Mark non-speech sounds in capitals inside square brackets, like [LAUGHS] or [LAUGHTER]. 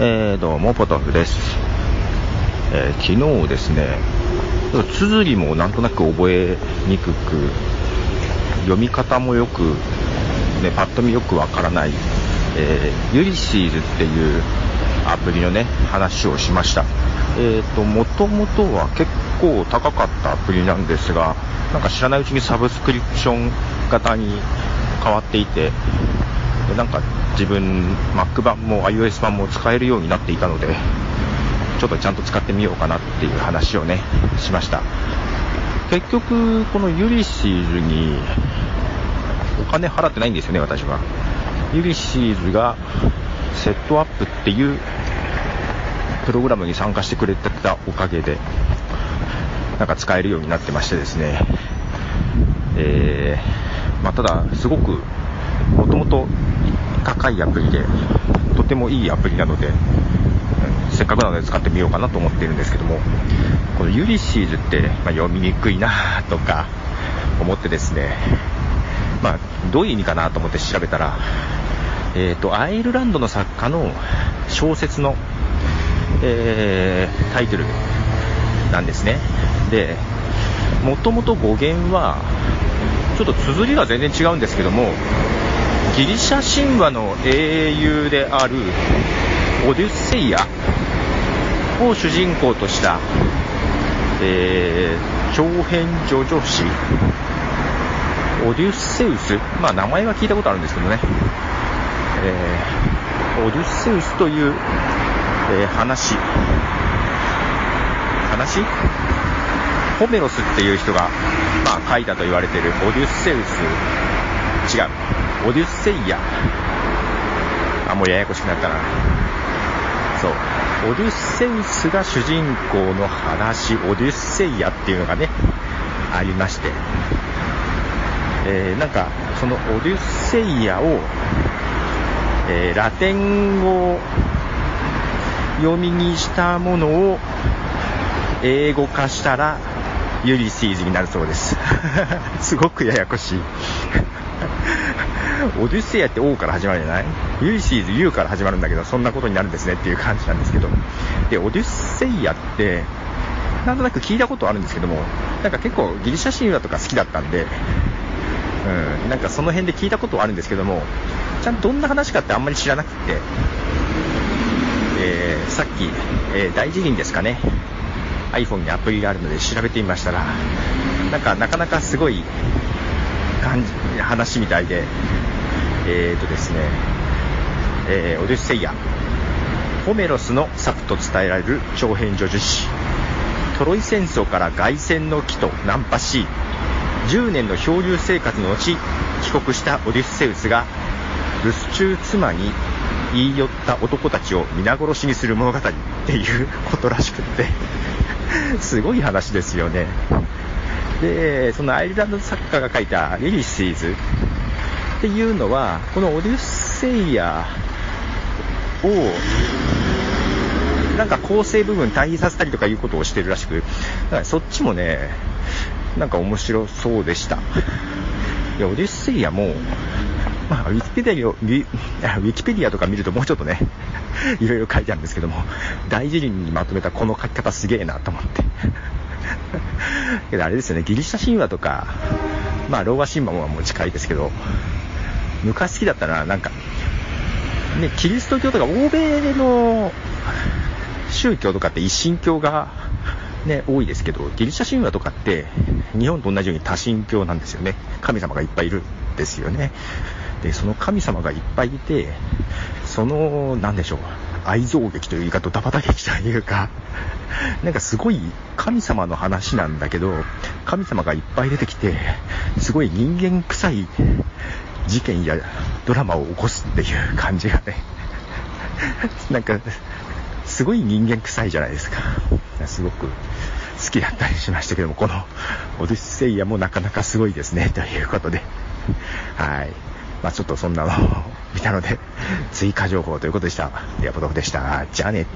えー、どうもポトフです、えー、昨日ですね綴りもなんとなく覚えにくく読み方もよく、ね、パッと見よくわからない、えー、ユリシーズっていうアプリのね話をしました。えーと、もともとは結構高かったアプリなんですが、なんか知らないうちにサブスクリプション型に変わっていて、なんか自分 Mac 版も iOS 版も使えるようになっていたのでちょっとちゃんと使ってみようかなっていう話をねしました。結局このユリシーズにお金払ってないんですよね私は。ユリシーズがセットアップっていうプログラムに参加してくれてたおかげでなんか使えるようになってましてですね。えー、まあ、ただすごくもともと高いアプリで、とてもいいアプリなので、せっかくなので使ってみようかなと思っているんですけども、このユリシーズって、まあ、読みにくいなとか思ってですね、まあ、どういう意味かなと思って調べたら、えーと、アイルランドの作家の小説の、えー、タイトルなんですね。で、もともと語源は、ちょっと綴りが全然違うんですけども、ギリシャ神話の英雄であるオデュッセイアを主人公とした、えー、長編叙々詩オデュッセウス、まあ名前は聞いたことあるんですけどね、えー、オデュッセウスという、えー、話、話？ホメロスっていう人が、まあ、書いたと言われているオデュッセウス、違う、オデュッセイア。あ、もうややこしくなったな。そう。オデュッセウスが主人公の話、オデュッセイアっていうのがね、ありまして。えー、なんか、そのオデュッセイアを、えー、ラテン語読みにしたものを英語化したらユリシーズになるそうです [LAUGHS] すごくややこしい [LAUGHS] オデュッセイヤって O から始まるじゃない？ユリシーズ U から始まるんだけど、そんなことになるんですねっていう感じなんですけど。で、オデュッセイヤって、なんとなく聞いたことあるんですけども、なんか結構ギリシャ神話とか好きだったんで、うん、なんかその辺で聞いたことはあるんですけども、ちゃんとどんな話かってあんまり知らなくて、えー、さっき、えー、大辞林ですかね、iPhone にアプリがあるので調べてみましたら、なんかなかなかすごい感じ、話みたいで、えーとですね、えー、オデュッセイア、ホメロスの作と伝えられる長編叙述詩、トロイ戦争から凱旋の木とナンパし、10年の漂流生活の後、帰国したオデュッセウスが、留守中妻に言い寄った男たちを皆殺しにする物語っていうことらしくってすごい話ですよね。で、そのアイルランド作家が書いたリリシーズ。っていうのは、このオデュッセイアを、なんか構成部分対比させたりとかいうことをしてるらしく、だからそっちもね、なんか面白そうでした。いや、オデュッセイアも、まあ、ウィキペディアを、ウィキペディアとか見るともうちょっとね、[LAUGHS] いろいろ書いてあるんですけども、大辞林にまとめたこの書き方すげえなと思って。けどあれですよね、ギリシャ神話とか、まあ、ローマ神話も近いですけど、昔好きだったら、なんか、ね、キリスト教とか欧米の宗教とかって一神教が、ね、多いですけど、ギリシャ神話とかって、日本と同じように多神教なんですよね。神様がいっぱいいるんですよね。で、その神様がいっぱいいて、その、なんでしょう、愛憎劇というか、ドタバタ劇というか、[LAUGHS] なんかすごい神様の話なんだけど、神様がいっぱい出てきて、すごい人間臭い事件やドラマを起こすっていう感じがね、[LAUGHS] なんか、すごい人間臭いじゃないですか。すごく好きだったりしましたけども、このオデュッセイヤもなかなかすごいですね、ということで。はい。まあちょっとそんなのを見たので、追加情報ということでした。では、ポトフでした。じゃあね。